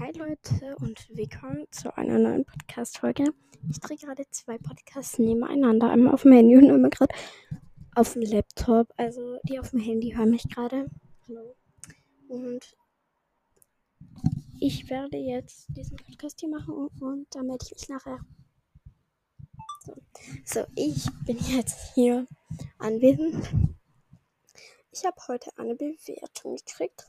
Hi Leute und willkommen zu einer neuen Podcast-Folge. Ich drehe gerade zwei Podcasts nebeneinander, einmal auf dem Handy und einmal gerade auf dem Laptop. Also die auf dem Handy hören mich gerade. Hallo. Und ich werde jetzt diesen Podcast hier machen und dann melde ich mich nachher. So, so ich bin jetzt hier anwesend. Ich habe heute eine Bewertung gekriegt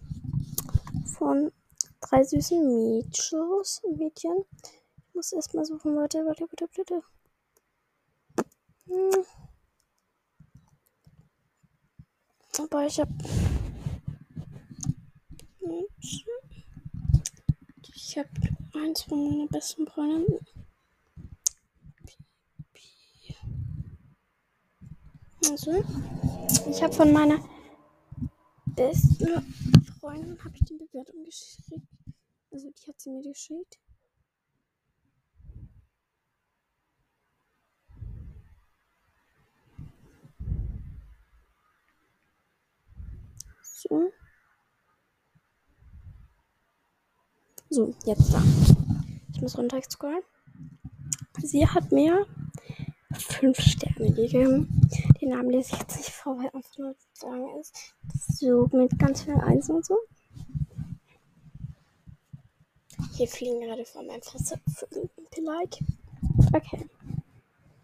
von drei süßen Mädchens, Mädchen. Ich muss erstmal suchen, warte, warte, warte, warte. Hm. Aber ich habe ich habe eins von meinen besten Freunden. Also, ich habe von meiner besten Freundin habe ich die Bewertung geschickt. Also die hat sie mir geschickt. So. So, jetzt da. Ich muss runter scrollen. Sie hat mir fünf Sterne gegeben. Den Namen lese ich jetzt nicht vor, weil einfach nur zu lang ist. So, mit ganz vielen Einsen und so. Hier fliegen gerade vor meinem Fresse like. Okay.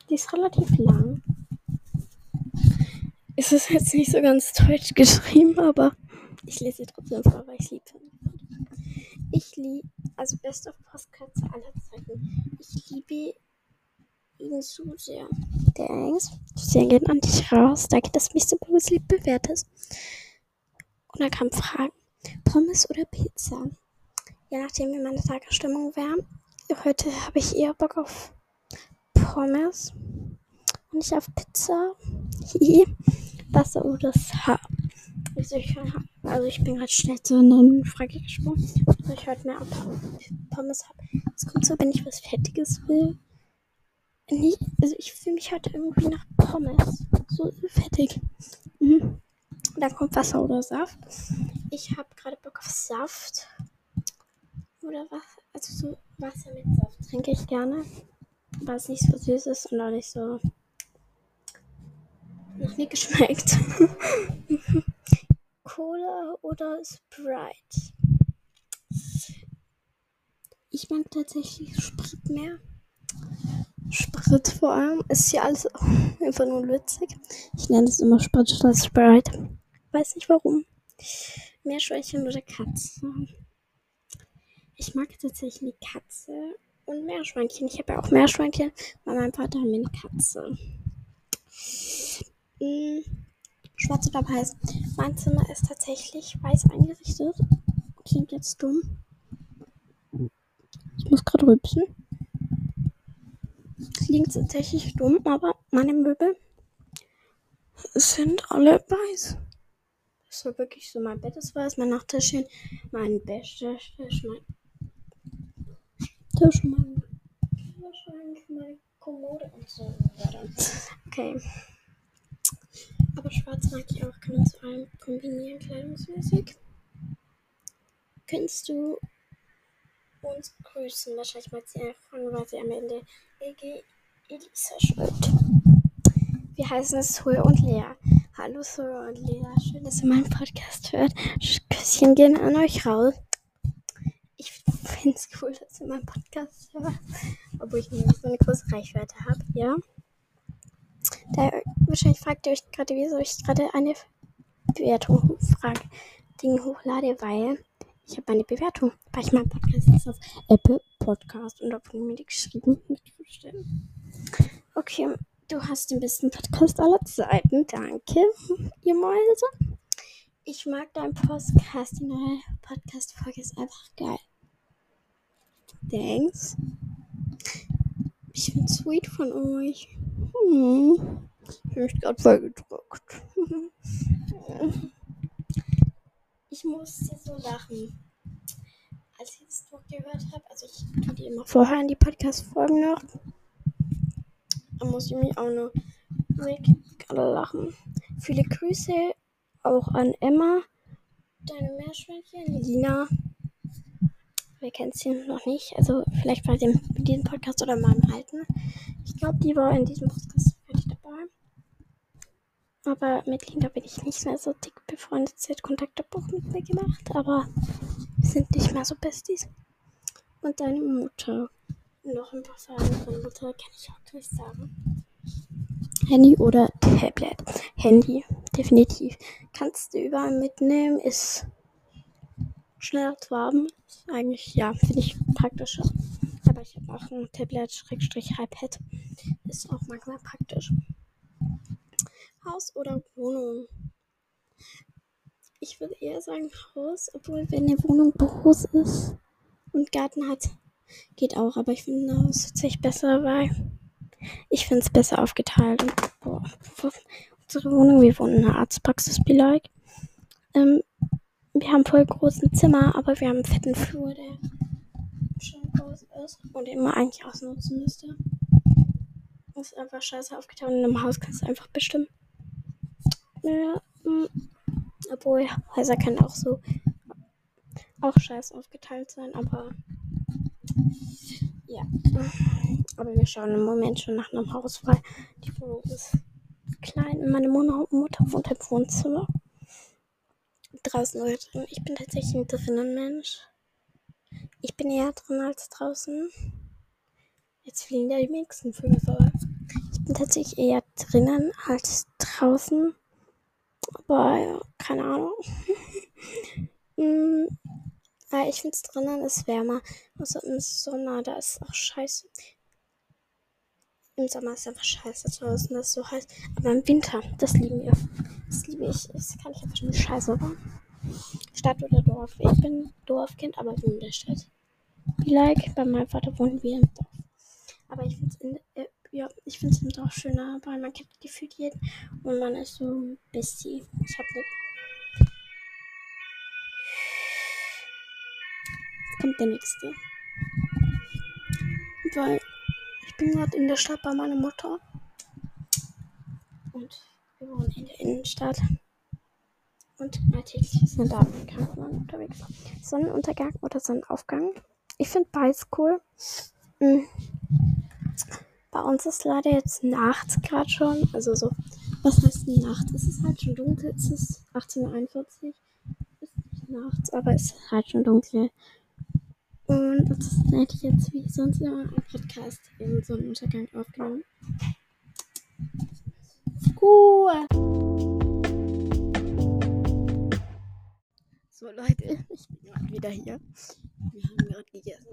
Die ist relativ lang. Es ist jetzt nicht so ganz deutsch geschrieben, aber ich lese sie trotzdem vor, weil ich liebe Ich liebe, also best of Postkatze aller Zeiten. Ich liebe ihn so sehr. Thanks. Sehr gehen an dich raus. Danke, dass du mich so lieb bewertest. Und dann kam Fragen. Pommes oder Pizza? Je nachdem, wie meine Tagesstimmung wäre. Heute habe ich eher Bock auf Pommes und nicht auf Pizza. Wasser oder Haar. Also ich, also ich bin gerade schnell zu anderen Frage gesprungen. Also ich heute mehr Pommes habe. Es kommt so, wenn ich was Fettiges will. Nicht, also ich fühle mich heute irgendwie nach Pommes. So fettig. Mhm. Dann kommt Wasser oder Saft. Ich habe gerade Bock auf Saft. Oder Wasser. Also so Wasser mit Saft trinke ich gerne. Weil es nicht so süß ist und auch nicht so noch nie geschmeckt. Cola oder Sprite? Ich mag tatsächlich Sprit mehr. Sprit vor allem. Ist hier alles einfach nur witzig. Ich nenne es immer Sprit statt Sprite. Weiß nicht warum. Meerschweinchen oder Katze? Ich mag tatsächlich eine Katze und Meerschweinchen. Ich habe ja auch Meerschweinchen, weil mein Vater hat mir eine Katze. Hm, schwarz oder weiß? Mein Zimmer ist tatsächlich weiß eingerichtet. Klingt jetzt dumm. Ich muss gerade rübsen. Klingt tatsächlich dumm, aber meine Möbel sind alle weiß. Das war wirklich so. Mein Bett ist weiß, mein Nachttischchen, mein Betttisch, mein Tisch, mein Kühlschrank, meine Kommode und so weiter. Okay. Aber schwarz mag ich auch, kann man zu allem kombinieren, kleidungsmäßig. Könntest du uns grüßen? Wahrscheinlich mal sie fragen, weil sie am Ende EG Elisa schreibt. Wir heißen Zoe und Lea. Hallo Zoe und Lea, schön, dass ihr meinen Podcast hört. Küsschen gehen an euch raus. Finde es cool, dass ihr meinen Podcast hört. Obwohl ich nicht so eine große Reichweite habe, ja. Da wahrscheinlich fragt ihr euch gerade, wieso ich gerade eine Bewertung frage, Ding hochlade, weil ich habe eine Bewertung, weil ich mein Podcast ist auf Apple Podcast und da wurde mir die geschrieben mit Okay, du hast den besten Podcast aller Zeiten. Danke, ihr Mäuse. Ich mag deinen Podcast. Die neue Podcast-Folge ist einfach geil. Thanks. Ich bin sweet von euch. Hm. Ich bin gerade voll gedruckt. ich musste so lachen. Als ich das Buch gehört habe, also ich tue die immer vorher in die Podcast-Folgen noch. Da muss ich mich auch noch gerade lachen. Viele Grüße auch an Emma, deine Meerschweinchen, Lina, Wer kennt sie noch nicht? Also vielleicht bei dem diesem Podcast oder meinem alten. Ich glaube, die war in diesem Podcast fertig dabei. Aber mit Linda bin ich nicht mehr so dick befreundet. Sie hat Kontaktabbruch mit mir gemacht, aber wir sind nicht mehr so Besties. Und deine Mutter. Noch ein paar Fragen von Mutter kann ich auch gleich sagen. Handy oder Tablet? Handy, definitiv. Kannst du überall mitnehmen, ist schneller zu haben. Ist eigentlich, ja, finde ich praktischer. Aber ich habe auch ein Tablet-iPad. Ist auch manchmal praktisch. Haus oder Wohnung? Ich würde eher sagen Haus, obwohl wenn eine Wohnung groß ist und Garten hat, geht auch. Aber ich finde ein Haus tatsächlich besser, weil ich finde es besser aufgeteilt. Und, boah, unsere Wohnung, wir wohnen in einer Arztpraxis, be like. Ähm, wir haben voll großen Zimmer, aber wir haben einen fetten Flur, der schon groß ist und den man eigentlich ausnutzen müsste. Das ist einfach scheiße aufgeteilt. Und in einem Haus kannst du einfach bestimmen. Ja, mh. obwohl Häuser können auch so auch scheiße aufgeteilt sein, aber ja. Aber wir schauen im Moment schon nach einem Haus, weil die Wohnung ist klein. Meine Mutter wohnt im Wohnzimmer. Draußen drin. Ich bin tatsächlich ein drinnen Mensch. Ich bin eher drin als draußen. Jetzt fliegen da die nächsten Vögel vorbei. Ich bin tatsächlich eher drinnen als draußen. Aber ja, keine Ahnung. mm, ich finde es drinnen ist wärmer. Außer im Sommer, da ist auch scheiße. Im Sommer ist es einfach scheiße draußen, das ist so heiß. Aber im Winter, das lieben wir. Das liebe ich. Das kann ich einfach schon scheiße machen. Stadt oder Dorf? Ich bin Dorfkind, aber wohne in der Stadt. Wie like, bei meinem Vater wohnen wir im Dorf. Aber ich finde es äh, ja, ich finde es im Dorf schöner, weil man kennt gefühlt jeden und man ist so ein Bestie. Ich habe eine kommt der nächste. Weil ich bin gerade in der Stadt bei meiner Mutter. Und wir wohnen in der Innenstadt. Und alltäglich sind da Krankenwagen unterwegs. Sonnenuntergang oder Sonnenaufgang. Ich finde beides cool. Mhm. Bei uns ist leider jetzt nachts gerade schon. Also so, was heißt Nacht? Es ist halt schon dunkel. Es ist 18.41 Uhr. Es ist nicht nachts, aber es ist halt schon dunkel. Und das hätte ich jetzt wie sonst immer einen Podcast im Sonnenuntergang aufgenommen. Cool. So Leute, ich bin gerade wieder hier. Wir haben gerade gegessen.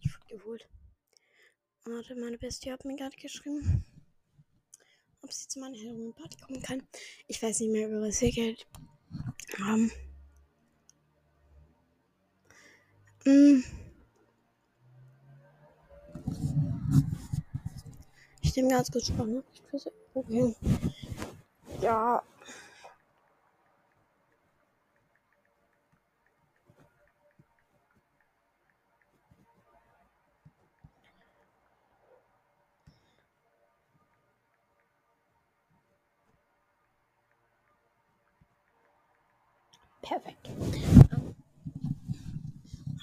Ich wurde geholt. Warte, meine Bestie hat mir gerade geschrieben, ob sie zu meiner Halloween-Party kommen kann. Ich weiß nicht mehr, über was wir Geld haben. Ich nehme ganz kurz Spannung. Okay. Ja.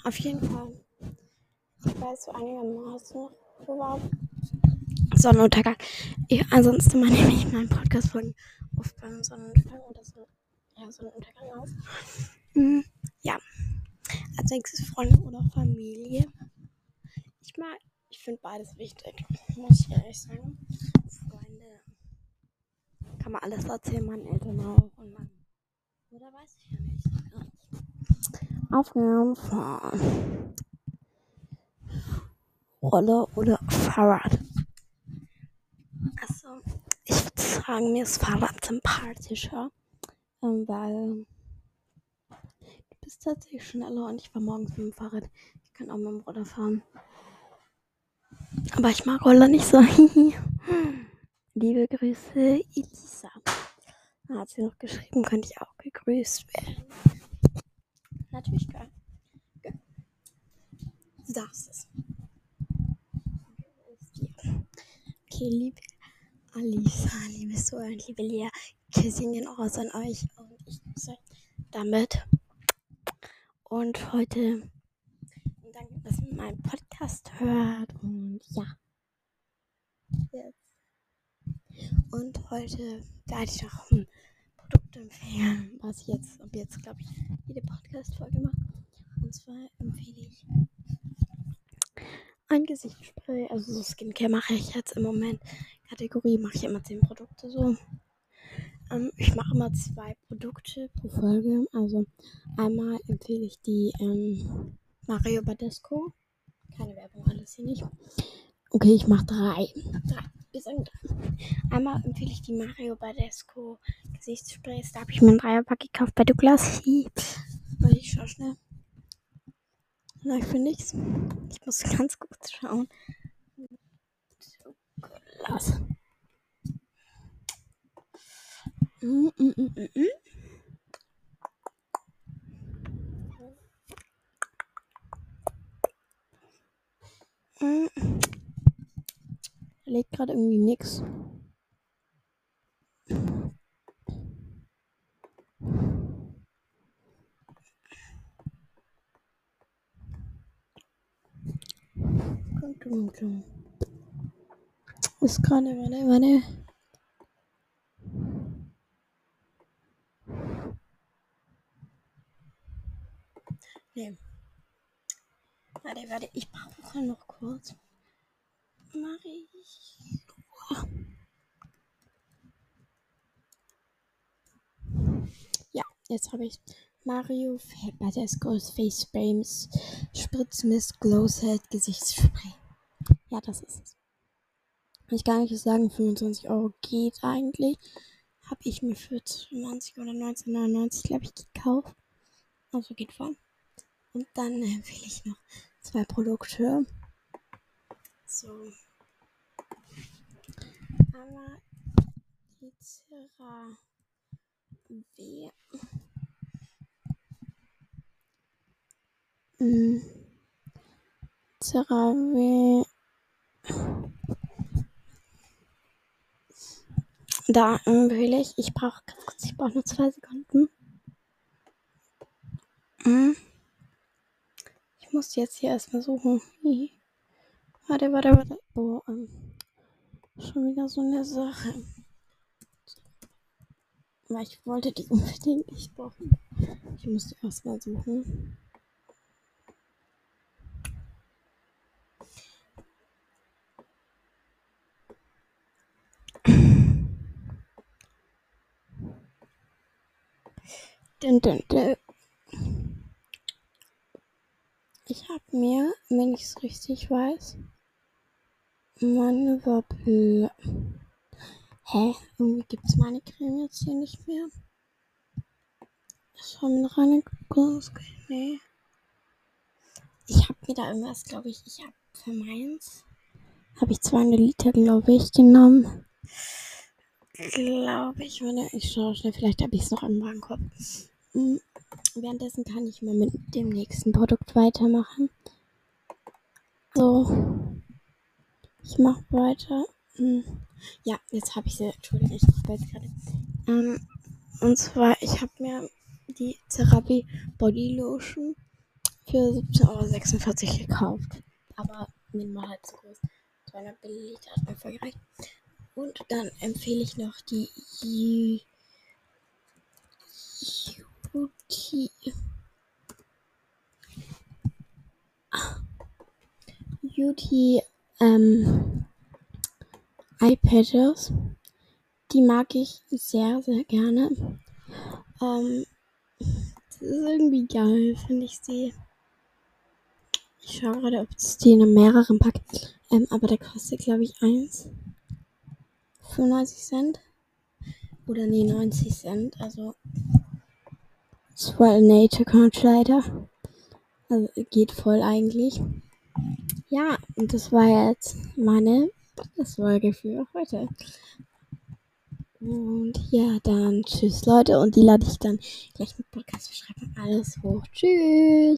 Auf jeden Fall. Ich weiß so einigermaßen noch, wo war Sonnenuntergang. Ja, ansonsten mal nehme ich meinen Podcast von oft beim Sonnenuntergang oder so. Ja, Sonnenuntergang auf. Mhm, ja. Als nächstes Freunde oder Familie. Ich mag, ich finde beides wichtig, muss ich ehrlich sagen. Freunde kann man alles erzählen, meinen Eltern auch und meinem Oder weiß ich ja nicht. Aufgaben fahren. Roller oder Fahrrad. Also, ich würde sagen, mir ist Fahrrad sympathischer, ähm, weil du bist tatsächlich schneller und ich war morgens mit dem Fahrrad. Ich kann auch mit dem Roller fahren. Aber ich mag Roller nicht so. Liebe Grüße, Elisa. Hat sie noch geschrieben, könnte ich auch gegrüßt werden. Natürlich geil. geil. Du es. Okay, liebe Alisa, liebe Soren, liebe Lea, Kissing gehen raus an euch und ich grüße damit. Und heute dass ihr meinen Podcast hört und ja. Und heute werde ich noch ein Produkt empfehlen, was ich jetzt, ob jetzt glaube ich, jede Podcast-Folge mache. Und zwar empfehle ich ein Gesichtsspray. Also so Skincare mache ich jetzt im Moment. Kategorie mache ich immer 10 Produkte so. Ähm, ich mache immer zwei Produkte pro Folge. Also einmal empfehle ich die ähm, Mario Badesco. Keine Werbung, alles hier nicht. Okay, ich mache drei. Drei. Einmal empfehle ich die Mario Badesco Gesichtssprays. Da habe ich mir ein Dreierpack gekauft bei Douglas. Weil ich schau schnell. Nein, für nichts. Ich muss ganz kurz schauen. Douglas. Mm, mm, mm, mm, mm. Legt gerade irgendwie nix. Ist gerade, warte, warte. Nee. Warte, warte, ich brauche noch kurz. Marie. Ja, jetzt habe ich Mario Badesco's Face Sprays Spritzmist Glow Set Gesichtsspray. Ja, das ist es. Kann ich gar nicht sagen, 25 Euro geht eigentlich. Habe ich mir für 20 oder 19,99 glaube ich gekauft. Also geht voll. Und dann empfehle ich noch zwei Produkte. So. Einmal die CeraVe. Mm. CeraVe. Da empfehle ich, ich brauche ganz kurz, ich brauche nur zwei Sekunden. Mm muss jetzt hier erstmal suchen. Warte, warte, warte. Oh, ähm, schon wieder so eine Sache. Weil ich wollte die unbedingt nicht brauchen. Ich musste erstmal suchen. Ich habe mir, wenn ich es richtig weiß, meine Wappel. Hä? Irgendwie gibt es meine Creme jetzt hier nicht mehr. Das war mit Reinigungs... Nee. Ich habe mir da irgendwas, glaube ich, ich habe für meins habe ich 200 Liter, glaube ich, genommen. Glaube ich, wenn ich schaue schnell, vielleicht habe ich es noch im Warenkorb. Hm. Währenddessen kann ich mal mit dem nächsten Produkt weitermachen. So. Ich mache weiter. Hm. Ja, jetzt habe ich sie. Entschuldigung, ich weiß gerade. Ähm, und zwar, ich habe mir die Therapie Body Lotion für 17,46 Euro gekauft. Aber minimal halb so groß. 200 Milliliter hat mir voll gereicht. Und dann empfehle ich noch die Beauty. Beauty ähm, iPads. Die mag ich sehr, sehr gerne. Ähm, das ist irgendwie geil, finde ich sie. Ich schaue gerade, ob es die in mehreren packt. Ähm, aber der kostet, glaube ich, 1. 95 Cent. Oder nee, 90 Cent. Also das war ein Nature Couch leider. Also geht voll eigentlich. Ja, und das war jetzt meine Podcast-Folge für heute. Und ja, dann tschüss Leute. Und die lade ich dann gleich mit Podcast beschreiben. Alles hoch. Tschüss.